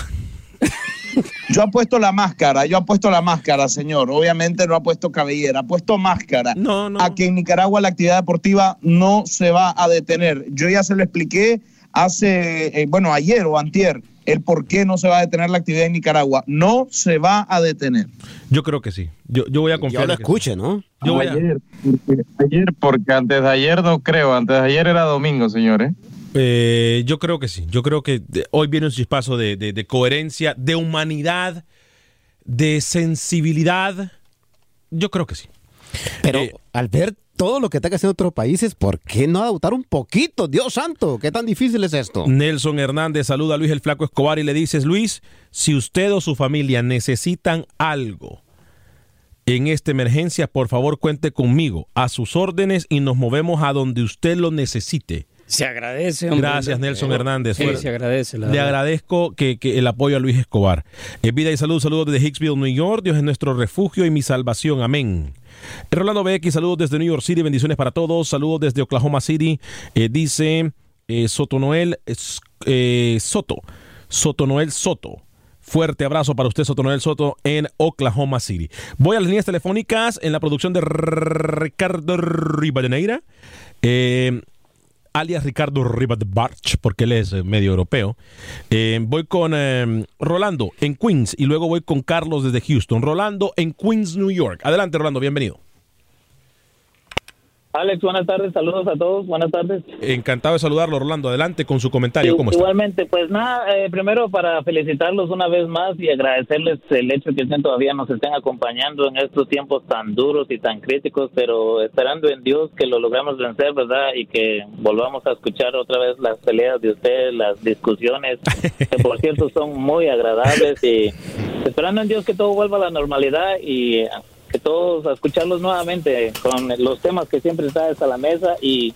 Yo apuesto la máscara, yo apuesto la máscara, señor. Obviamente no apuesto cabellera, apuesto máscara. No, no. A que en Nicaragua la actividad deportiva no se va a detener. Yo ya se lo expliqué hace, eh, bueno, ayer o antier, el por qué no se va a detener la actividad en Nicaragua. No se va a detener. Yo creo que sí. Yo, yo voy a Yo confiar. lo en que sí. escuche, ¿no? Yo voy a- ayer, porque, ayer, porque antes de ayer no creo, antes de ayer era domingo, señores. Eh, yo creo que sí. Yo creo que de- hoy viene un chispazo de, de- de coherencia, de humanidad, de sensibilidad. Yo creo que sí. Pero Eh, al ver todo lo que está haciendo otros países, ¿por qué no adoptar un poquito? Dios santo, ¿qué tan difícil es esto? Nelson Hernández saluda a Luis el Flaco Escobar y le dices, Luis, si usted o su familia necesitan algo en esta emergencia, por favor cuente conmigo, a sus órdenes y nos movemos a donde usted lo necesite. Se agradece, hombre. Gracias, Nelson Hernández. Sí, se agradece. La Le verdad. agradezco que, que el apoyo a Luis Escobar. En vida y salud, saludos desde Hicksville, New York. Dios es nuestro refugio y mi salvación. Amén. Rolando BX, saludos desde New York City. Bendiciones para todos. Saludos desde Oklahoma City. Eh, dice eh, Soto Noel eh, Soto. Soto Noel Soto. Fuerte abrazo para usted, Soto Noel Soto, en Oklahoma City. Voy a las líneas telefónicas en la producción de Ricardo Rivadeneira. Eh, alias Ricardo Rivas Barch, porque él es eh, medio europeo. Eh, voy con eh, Rolando en Queens y luego voy con Carlos desde Houston. Rolando en Queens, New York. Adelante, Rolando, bienvenido. Alex, buenas tardes, saludos a todos, buenas tardes. Encantado de saludarlo, Rolando. Adelante con su comentario. ¿Cómo está? Igualmente, pues nada, eh, primero para felicitarlos una vez más y agradecerles el hecho que estén todavía nos estén acompañando en estos tiempos tan duros y tan críticos, pero esperando en Dios que lo logramos vencer, ¿verdad? Y que volvamos a escuchar otra vez las peleas de ustedes, las discusiones, que por cierto son muy agradables y esperando en Dios que todo vuelva a la normalidad y que todos a escucharlos nuevamente con los temas que siempre traes a la mesa y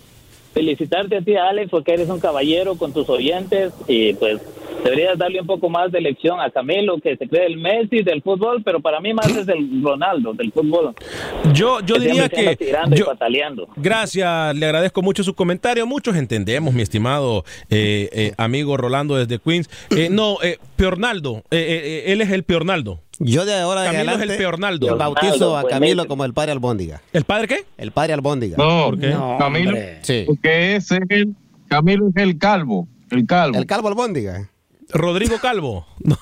felicitarte a ti, Alex, porque eres un caballero con tus oyentes y pues deberías darle un poco más de lección a Camilo, que se cree el Messi del fútbol, pero para mí más es el Ronaldo del fútbol. Yo, yo diría que... tirando y yo- pataleando. Gracias, le agradezco mucho su comentario. Muchos entendemos, mi estimado eh, eh, amigo Rolando desde Queens. Eh, no, eh, Peornaldo, eh, eh, él es el Peornaldo. Yo de ahora en Camilo adelante es el bautizo a pues, Camilo como el padre Albóndiga. ¿El padre qué? El padre Albóndiga. No, ¿Por qué? Camilo, Sí. porque ese es el, Camilo es el calvo, el calvo. El calvo Albóndiga. Rodrigo Calvo.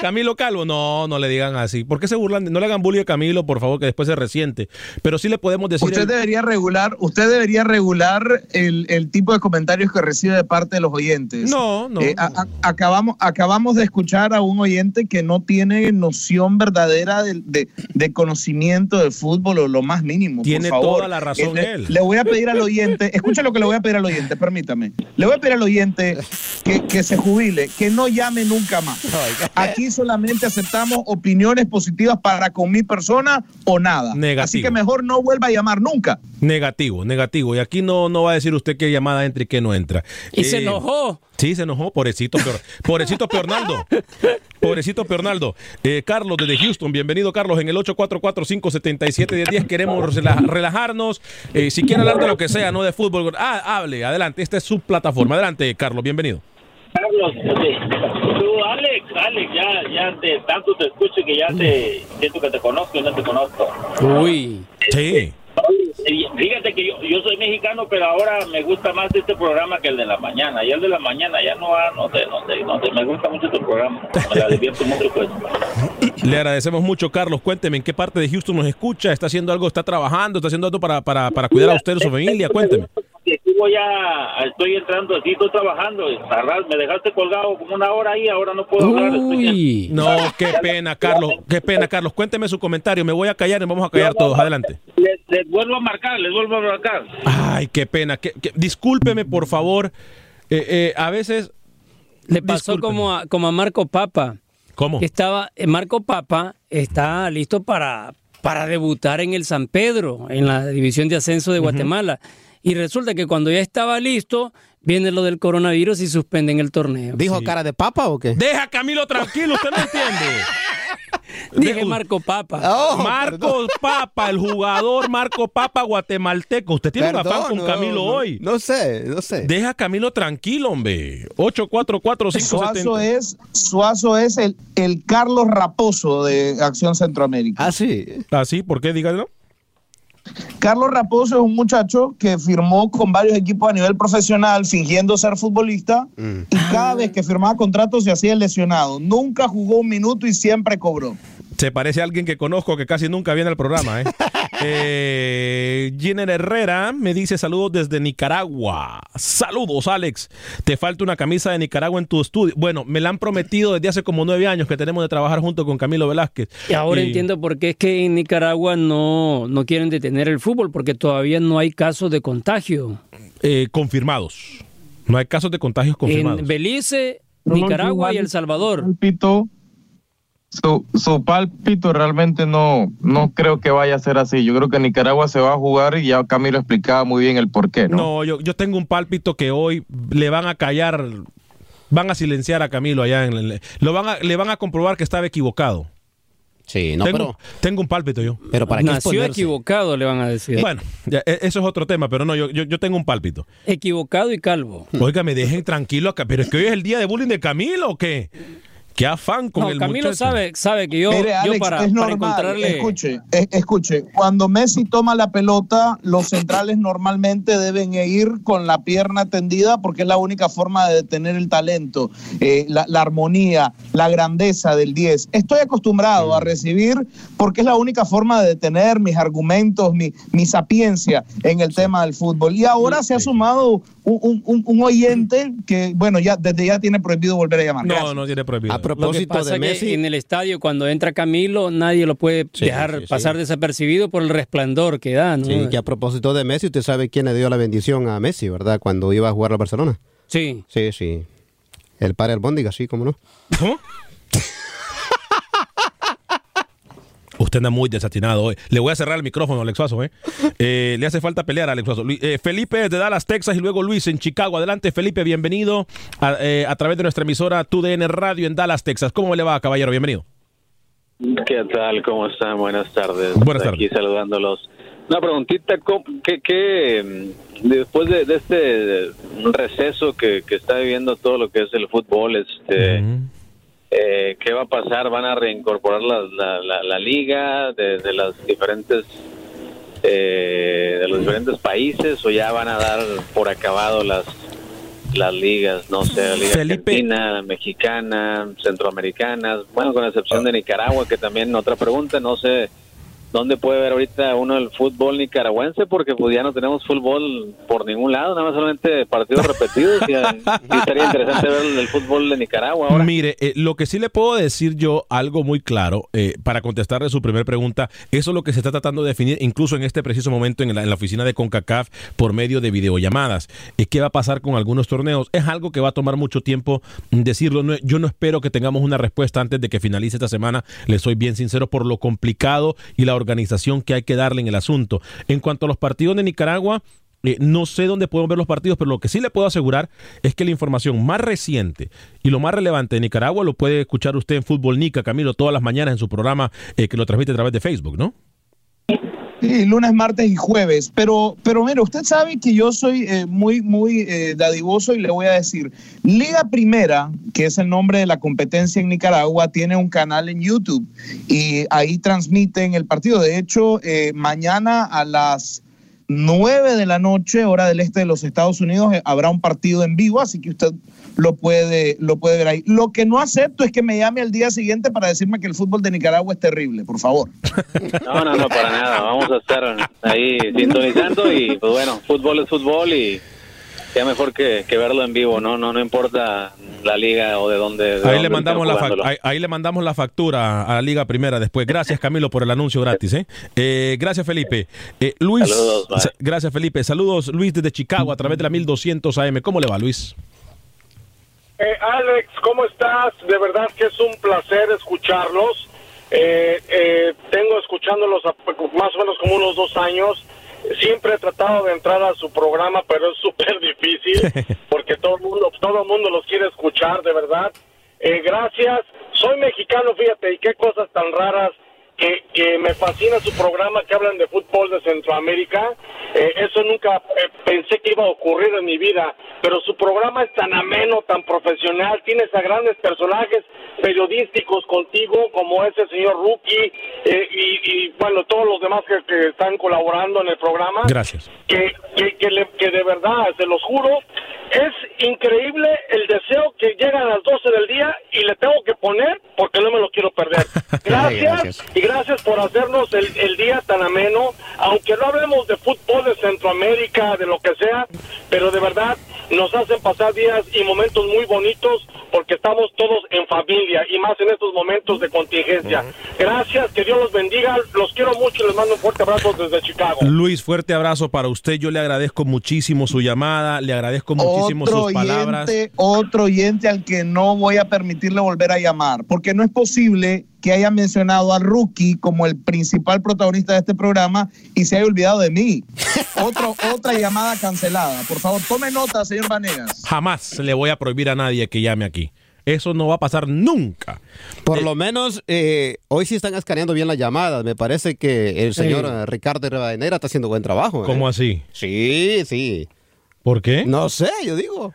Camilo Calvo. No, no le digan así. ¿Por qué se burlan? No le hagan bullying a Camilo, por favor, que después se resiente. Pero sí le podemos decir... Usted el- debería regular, usted debería regular el, el tipo de comentarios que recibe de parte de los oyentes. No, no. Eh, a- a- acabamos, acabamos de escuchar a un oyente que no tiene noción verdadera de, de- de conocimiento de fútbol o lo más mínimo. por Tiene favor. toda la razón Eh, le, él. Le voy a pedir al oyente, escucha lo que le voy a pedir al oyente, permítame. Le voy a pedir al oyente que, que se jubile, que no llame nunca más. Aquí solamente aceptamos opiniones positivas para con mi persona o nada. Negativo. Así que mejor no vuelva a llamar nunca. Negativo, negativo. Y aquí no, no va a decir usted qué llamada entra y qué no entra. Y se Eh, enojó. Sí, se enojó. Pobrecito, peor, pobrecito Peornaldo. Pobrecito Peornaldo. Eh, Carlos desde Houston, bienvenido Carlos. En el 844-577-1010 queremos rela- relajarnos. Eh, si quiere hablar de lo que sea, no de fútbol. Ah, hable, adelante. Esta es su plataforma. Adelante, Carlos, bienvenido. Carlos, sí. tú, Alex, Alex, ya, ya te, tanto te escucho que ya te siento que te conozco y no te conozco. Uy. Sí. Fíjate que yo, yo soy mexicano, pero ahora me gusta más este programa que el de la mañana. Y el de la mañana ya no va, no sé, no sé, no sé. Me gusta mucho este programa. Me la divierto mucho, pues. Le agradecemos mucho, Carlos. Cuénteme en qué parte de Houston nos escucha. ¿Está haciendo algo? ¿Está trabajando? ¿Está haciendo algo para, para, para cuidar a usted y su familia? Cuénteme. Y aquí voy a, estoy entrando, aquí estoy trabajando. Me dejaste colgado como una hora ahí, ahora no puedo hablar. estoy- No, qué pena, Carlos. Qué pena, Carlos. Cuénteme su comentario. Me voy a callar y vamos a callar todos. Adelante. Les, les vuelvo a marcar, les vuelvo a marcar. Ay, qué pena. Qué- Discúlpeme, por favor. Eh, eh, a veces. Le pasó como a, como a Marco Papa. ¿Cómo? Que estaba, eh, Marco Papa está listo para, para debutar en el San Pedro, en la división de ascenso de Guatemala. Y resulta que cuando ya estaba listo, viene lo del coronavirus y suspenden el torneo. ¿Dijo cara de papa o qué? Deja a Camilo tranquilo, usted no entiende. Dije Marco Papa. Oh, Marco Papa, el jugador Marco Papa guatemalteco. Usted tiene un afán con no, Camilo no, hoy. No sé, no sé. Deja a Camilo tranquilo, hombre. 844 Suazo es, Suazo es el, el Carlos Raposo de Acción Centroamérica. Ah, sí. ¿Ah, sí? ¿Por qué? Díganlo. Carlos Raposo es un muchacho que firmó con varios equipos a nivel profesional fingiendo ser futbolista y cada vez que firmaba contratos se hacía lesionado. Nunca jugó un minuto y siempre cobró. Se parece a alguien que conozco que casi nunca viene al programa, ¿eh? eh Jenner Herrera me dice saludos desde Nicaragua. Saludos, Alex. Te falta una camisa de Nicaragua en tu estudio. Bueno, me la han prometido desde hace como nueve años que tenemos de trabajar junto con Camilo Velázquez. Y ahora Y- entiendo por qué es que en Nicaragua no, no quieren detener el fútbol, porque todavía no hay casos de contagio. eh, confirmados. No hay casos de contagios confirmados. En Belice, Nicaragua y El Salvador. Pálpito, su, su pálpito realmente no, no creo que vaya a ser así. Yo creo que Nicaragua se va a jugar y ya Camilo explicaba muy bien el por qué, ¿no? No, yo, yo tengo un pálpito que hoy le van a callar, van a silenciar a Camilo allá en el, lo van a, le van a comprobar que estaba equivocado. Sí, no, tengo, pero, tengo un pálpito yo. pero para qué Nació exponerse? equivocado, le van a decir. Bueno, ya, e- eso es otro tema, pero no, yo, yo, yo tengo un pálpito. Equivocado y calvo. Oiga, me dejen tranquilo acá, pero es que hoy es el día de bullying de Camilo o qué? Qué afán con No, el Camilo muchacho. sabe, sabe que yo, Mire, yo Alex, para, es para normal. encontrarle... Escuche, eh, escuche. Cuando Messi toma la pelota, los centrales normalmente deben ir con la pierna tendida porque es la única forma de detener el talento, eh, la, la armonía, la grandeza del 10. Estoy acostumbrado a recibir porque es la única forma de detener mis argumentos, mi, mi sapiencia en el tema del fútbol. Y ahora se ha sumado un, un- un oyente que, bueno, ya desde ya tiene prohibido volver a llamar. No, no tiene prohibido. A Lo que propósito pasa de que Messi, en el estadio cuando entra Camilo nadie lo puede Sí, dejar sí, sí. pasar desapercibido por el resplandor que da, ¿no? sí, que a propósito de Messi, usted sabe quién le dio la bendición a Messi, ¿verdad? Cuando iba a jugar a Barcelona. Sí. Sí, sí. El padre Albóndiga, sí, cómo no. ¿Cómo? Usted anda muy desatinado hoy. Le voy a cerrar el micrófono, Alex Suazo, ¿eh? Eh, le hace falta pelear, Alex Suazo. Eh, Felipe de Dallas, Texas, y luego Luis en Chicago. Adelante, Felipe, bienvenido a, eh, a través de nuestra emisora TUDN Radio en Dallas, Texas. ¿Cómo le va, caballero? Bienvenido. ¿Qué tal? ¿Cómo están? Buenas tardes. Buenas Aquí saludándolos. Una preguntita, ¿cómo- ¿qué, qué, mm, después de, de este receso que, que está viviendo todo lo que es el fútbol, este, eh, ¿qué va a pasar? ¿Van a reincorporar la, la, la, la liga de, de las diferentes eh, de los diferentes países o ya van a dar por acabado las las ligas, no sé, la liga argentina, la mexicana, centroamericanas, bueno, con excepción de Nicaragua, que también otra pregunta, no sé dónde puede ver ahorita uno el fútbol nicaragüense, porque pues ya no tenemos fútbol por ningún lado, nada más solamente partidos repetidos, y, y estaría interesante ver el, el fútbol de Nicaragua ahora. Mire, eh, lo que sí le puedo decir yo, algo muy claro, eh, para contestarle su primera pregunta, eso es lo que se está tratando de definir, incluso en este preciso momento en la, en la oficina de CONCACAF por medio de videollamadas. Eh, ¿Qué va a pasar con algunos torneos? Es algo que va a tomar mucho tiempo decirlo. No- yo no espero que tengamos una respuesta antes de que finalice esta semana, le soy bien sincero, por lo complicado y la organización que hay que darle en el asunto. En cuanto a los partidos de Nicaragua, eh, no sé dónde podemos ver los partidos, pero lo que sí le puedo asegurar es que la información más reciente y lo más relevante de Nicaragua lo puede escuchar usted en Fútbol Nica, Camilo, todas las mañanas en su programa eh, que lo transmite a través de Facebook, ¿no? Sí, lunes, martes y jueves. Pero, pero mira, usted sabe que yo soy eh, muy, muy eh, dadivoso y le voy a decir, Liga Primera, que es el nombre de la competencia en Nicaragua, tiene un canal en YouTube y ahí transmiten el partido. De hecho, eh, mañana a las 9 de la noche, hora del este de los Estados Unidos, eh, habrá un partido en vivo, así que usted lo puede, lo puede ver ahí. Lo que no acepto es que me llame al día siguiente para decirme que el fútbol de Nicaragua es terrible, por favor. No, no, no, para nada. Vamos a estar ahí sintonizando y pues bueno, fútbol es fútbol y qué mejor que, que verlo en vivo, ¿no? No no importa la liga o de dónde. de Ahí dónde le, mandamos la ahí, ahí le mandamos la factura a la Liga Primera después. Gracias, Camilo, por el anuncio gratis. ¿eh? Eh, gracias, Felipe. Eh, Luis, Saludos, gracias, Felipe. Saludos, Luis, desde Chicago, a través de la 1200 AM. ¿Cómo le va, Luis? Eh, Alex, ¿cómo estás? De verdad que es un placer escucharlos. Eh, eh, tengo escuchándolos a- más o menos como unos dos años. Siempre he tratado de entrar a su programa, pero es súper difícil porque todo el mundo, todo el mundo los quiere escuchar, de verdad. Eh, gracias. Soy mexicano, fíjate, y qué cosas tan raras que, que me fascina su programa que hablan de fútbol de Centroamérica. Eh, eso nunca eh, pensé que iba a ocurrir en mi vida, pero su programa es tan ameno, tan profesional, tienes a grandes personajes periodísticos contigo, como ese señor Rookie eh, y, y, bueno, todos los demás que, que están colaborando en el programa Gracias. que, que, le- que de verdad, se los juro, es increíble el deseo que llega a las 12 del día y le tengo que poner porque no me lo quiero perder. Gracias, Gracias. y gracias por hacernos el, el día tan ameno, aunque no hablemos de fútbol de Centroamérica, de lo que sea, pero de verdad nos hacen pasar días y momentos muy bonitos porque estamos todos en familia y más en estos momentos de contingencia. Gracias, que Dios los bendiga, los quiero mucho y les mando un fuerte abrazo desde Chicago. Luis, fuerte abrazo para usted. Yo le agradezco muchísimo su llamada, le agradezco muchísimo otro sus palabras. oyente, otro oyente al que no voy a permitirle volver a llamar, porque no es posible que haya mencionado al rookie como el principal protagonista de este programa y se haya olvidado de mí. Otro, otra llamada cancelada. Por favor, tome nota, señor Vanegas. Jamás le voy a prohibir a nadie que llame aquí. Eso no va a pasar nunca. Por lo menos eh, hoy sí están escaneando bien las llamadas. Me parece que el señor eh, Ricardo Rivadeneira está haciendo buen trabajo. ¿eh? ¿Cómo así? Sí, sí. ¿Por qué? No sé, yo digo.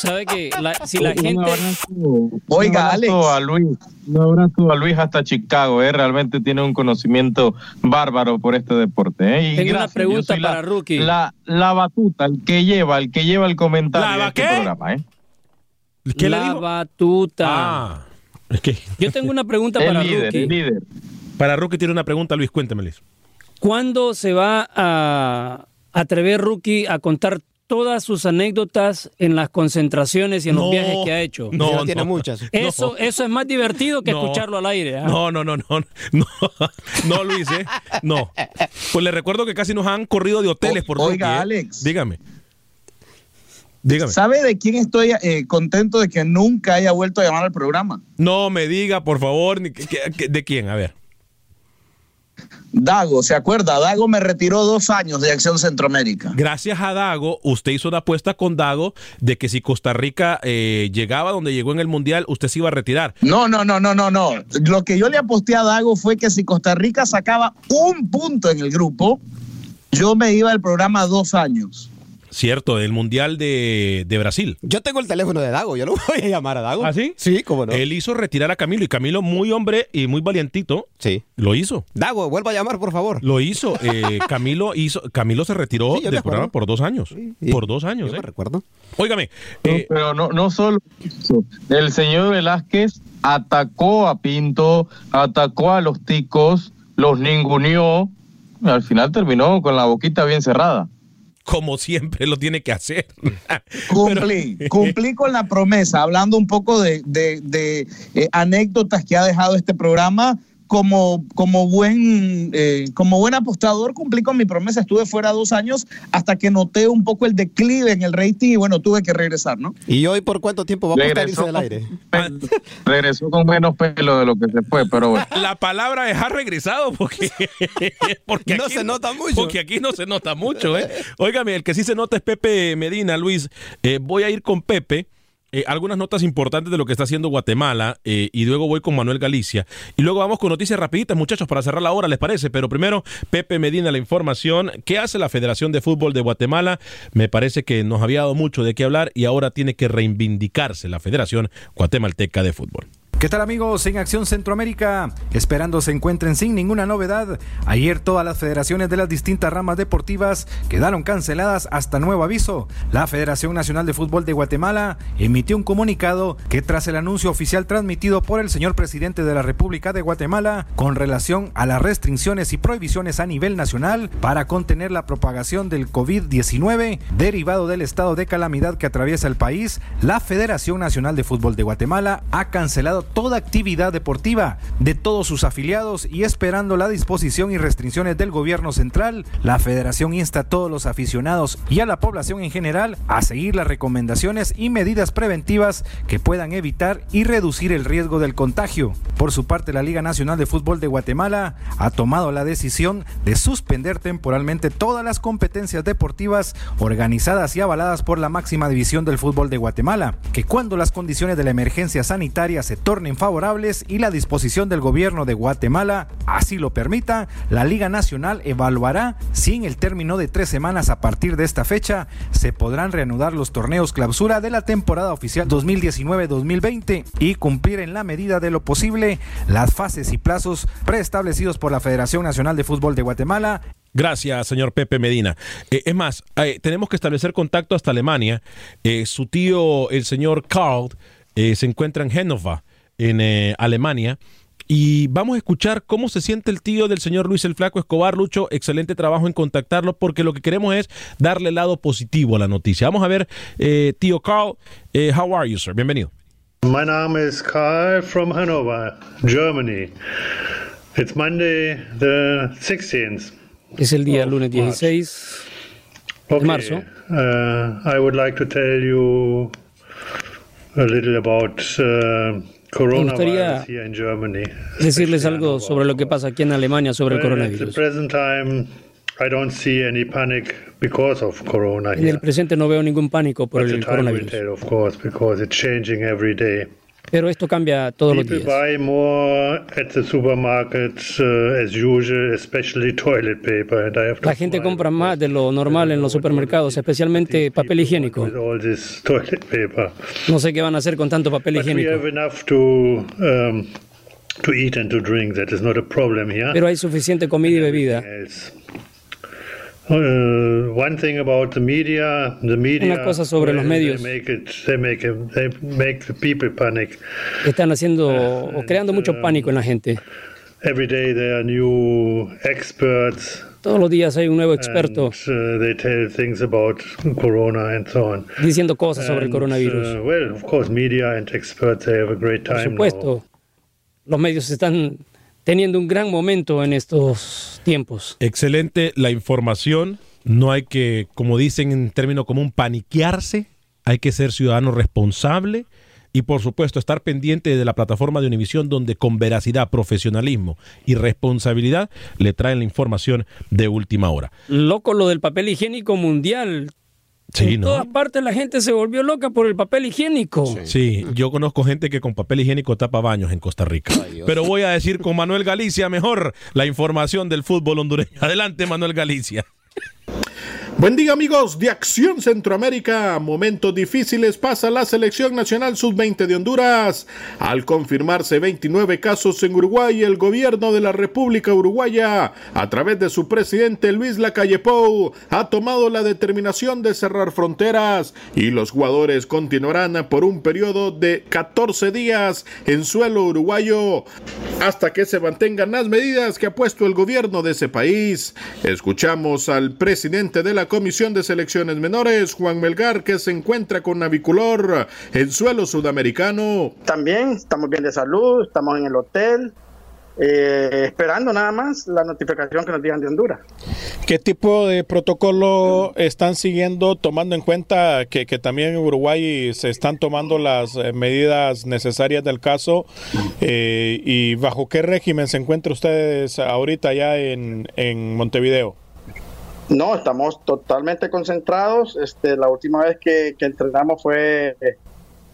Sabe que la- si la Un gente... abrazo- Oiga, un abrazo Alex. a Luis, un abrazo a Luis hasta Chicago, ¿eh? realmente tiene un conocimiento bárbaro por este deporte. ¿eh? Y Tengo una gracias, pregunta la- para Rookie. La, la batuta, el que lleva, el que lleva el comentario ¿La de este qué? programa. ¿eh? ¿Qué le la dijo? batuta. Ah, es que Yo tengo una pregunta El para líder, Rookie. el líder. para Rookie tiene una pregunta, Luis, cuénteme, Luis. ¿Cuándo se va a atrever Rookie a contar todas sus anécdotas en las concentraciones y en No, los viajes que ha hecho? no, tiene no. muchas. Eso, eso es más divertido que No. escucharlo al aire. ¿ah? No, no, no, no, no, no, Luis, ¿eh? No. Pues le recuerdo que casi nos han corrido de hoteles O- por oiga, ¿eh? Alex. Dígame. Dígame. ¿Sabe de quién estoy eh, contento de que nunca haya vuelto a llamar al programa? No me diga, por favor, ni- que- que- ¿de quién? A ver. Dago, ¿se acuerda? Dago me retiró dos años de Acción Centroamérica. Gracias a Dago, usted hizo una apuesta con Dago de que si Costa Rica eh, llegaba donde llegó en el Mundial, usted se iba a retirar. No, no, no, no, no, no. Lo que yo le aposté a Dago fue que si Costa Rica sacaba un punto en el grupo, yo me iba al programa dos años. Cierto, el Mundial de, de Brasil. Yo tengo el teléfono de Dago, yo lo voy a llamar a Dago. ¿Ah, sí? Sí, cómo no. Él hizo retirar a Camilo y Camilo, muy hombre y muy valientito, Sí. lo hizo. Dago, vuelva a llamar, por favor. Lo hizo. eh, Camilo hizo. Camilo se retiró Sí, del programa por dos años. sí. Por dos años, Yo me ¿eh? recuerdo. Óigame. No, eh, pero no, no solo eso. El señor Velázquez atacó a Pinto, atacó a los ticos, los ninguneó. Al final terminó con la boquita bien cerrada. Como siempre lo tiene que hacer. Cumplí, cumplí con la promesa, hablando un poco de, de- de, eh, anécdotas que ha dejado este programa. Como, como, buen, eh, como buen apostador, cumplí con mi promesa. Estuve fuera dos años hasta que noté un poco el declive en el rating y bueno, tuve que regresar, ¿no? ¿Y hoy por cuánto tiempo va a apostar irse del aire? Regresó con menos pelo de lo que se fue, pero bueno. La palabra es ha regresado porque, porque No aquí se nota mucho. Porque aquí no se nota mucho, ¿eh? Óigame, el que sí se nota es Pepe Medina, Luis. Eh, voy a ir con Pepe. Eh, algunas notas importantes de lo que está haciendo Guatemala eh, y luego voy con Manuel Galicia. Y luego vamos con noticias rapiditas muchachos para cerrar la hora les parece pero primero Pepe Medina la información. ¿qué hace la Federación de Fútbol de Guatemala? me parece que nos había dado mucho de qué hablar y ahora tiene que reivindicarse la Federación Guatemalteca de Fútbol ¿Qué tal amigos en Acción Centroamérica? Esperando se encuentren sin ninguna novedad. Ayer todas las federaciones de las distintas ramas deportivas quedaron canceladas hasta nuevo aviso. La Federación Nacional de Fútbol de Guatemala emitió un comunicado que tras el anuncio oficial transmitido por el señor presidente de la República de Guatemala con relación a las restricciones y prohibiciones a nivel nacional para contener la propagación del COVID-19 derivado del estado de calamidad que atraviesa el país, la Federación Nacional de Fútbol de Guatemala ha cancelado toda actividad deportiva de todos sus afiliados y esperando la disposición y restricciones del gobierno central, la federación insta a todos los aficionados y a la población en general a seguir las recomendaciones y medidas preventivas que puedan evitar y reducir el riesgo del contagio. Por su parte, la Liga Nacional de Fútbol de Guatemala ha tomado la decisión de suspender temporalmente todas las competencias deportivas organizadas y avaladas por la máxima división del fútbol de Guatemala, que cuando las condiciones de la emergencia sanitaria se tornen favorables y la disposición del gobierno de Guatemala así lo permita, la Liga Nacional evaluará si en el término de tres semanas a partir de esta fecha se podrán reanudar los torneos clausura de la temporada oficial 2019-2020 y cumplir en la medida de lo posible las fases y plazos preestablecidos por la Federación Nacional de Fútbol de Guatemala Gracias, señor Pepe Medina. Eh, es más, eh, tenemos que establecer contacto hasta Alemania. Eh, su tío, el señor Karl, se encuentra en Hannover, en eh, Alemania. Y vamos a escuchar cómo se siente el tío del señor Luis el Flaco Escobar. Lucho, excelente trabajo en contactarlo porque lo que queremos es darle el lado positivo a la noticia. Vamos a ver, eh, tío Carl, eh, how are you, sir? Bienvenido. My name is Karl from Hanover, Germany. It's Monday the 16th. Es el día lunes 16 de Okay, marzo. Uh, I would like to tell you a little about uh, coronavirus gustaría here in Germany. Decirles algo sobre lo que pasa aquí en Alemania sobre el coronavirus. En el presente no veo ningún pánico por el coronavirus. Pero esto cambia todos los días. Buy more at the supermarket uh, as usual, especially toilet paper. And I have to La gente compra más de lo normal en los supermercados, especialmente papel higiénico. all this toilet paper. No sé qué van a hacer con tanto papel But we higiénico, have enough to um, to eat and to drink. That is not a problem here. pero hay suficiente comida y bebida. Una cosa sobre los medios. Están haciendo o creando mucho pánico en la gente. Every day there are new experts. Todos los días hay un nuevo experto uh, they tell things about corona and so on. diciendo cosas sobre el coronavirus. uh, well, of course, media and experts they have a great Por supuesto, los medios están teniendo un gran momento en estos tiempos. Excelente la información. No hay que, como dicen en término común, paniquearse. Hay que ser ciudadano responsable y, por supuesto, estar pendiente de la plataforma de Univisión, donde con veracidad, profesionalismo y responsabilidad le traen la información de última hora. Loco lo del papel higiénico mundial. Sí, en ¿no? todas partes la gente se volvió loca por el papel higiénico. Sí, yo conozco gente que con papel higiénico tapa baños en Costa Rica. Pero voy a decir con Manuel Galicia mejor la información del fútbol hondureño. Adelante, Manuel Galicia. Buen día amigos de Acción Centroamérica. Momentos difíciles pasa la selección nacional sub-20 de Honduras. Al confirmarse 29 casos en Uruguay, el gobierno de la República Uruguaya, a través de su presidente Luis Lacalle Pou, ha tomado la determinación de cerrar fronteras y los jugadores continuarán por un periodo de 14 días en suelo uruguayo hasta que se mantengan las medidas que ha puesto el gobierno de ese país. Escuchamos al presidente de la Comisión de Selecciones Menores, Juan Melgar, que se encuentra con Naviculor en suelo sudamericano. También estamos bien de salud, estamos en el hotel, eh, esperando nada más la notificación que nos digan de Honduras. ¿Qué tipo de protocolo están siguiendo, tomando en cuenta que, que también en Uruguay se están tomando las eh, medidas necesarias del caso? Eh, ¿Y bajo qué régimen se encuentran ustedes ahorita ya en, en Montevideo? No, estamos totalmente concentrados. Este, la última vez que, que entrenamos fue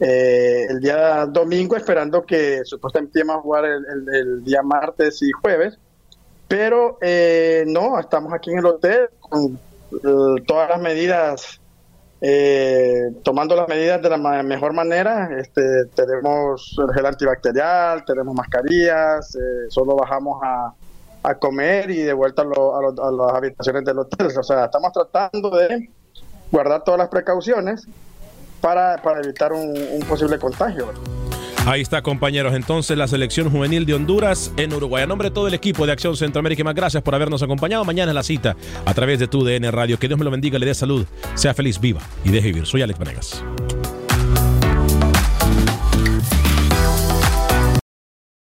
eh, el día domingo, esperando que supuestamente íbamos a jugar el, el- el día martes y jueves. Pero eh, no, estamos aquí en el hotel con eh, todas las medidas, eh, tomando las medidas de la ma- mejor manera. Este, tenemos el gel antibacterial, tenemos mascarillas, eh, solo bajamos a, a comer y de vuelta a, las habitaciones del hotel. O sea, estamos tratando de guardar todas las precauciones para, para evitar un, un posible contagio. Ahí está, compañeros. Entonces, la selección juvenil de Honduras en Uruguay. A nombre de todo el equipo de Acción Centroamérica, más gracias por habernos acompañado. Mañana es la cita a través de tu DN Radio. Que Dios me lo bendiga, le dé salud, sea feliz, viva y deje vivir. Soy Alex Vanegas.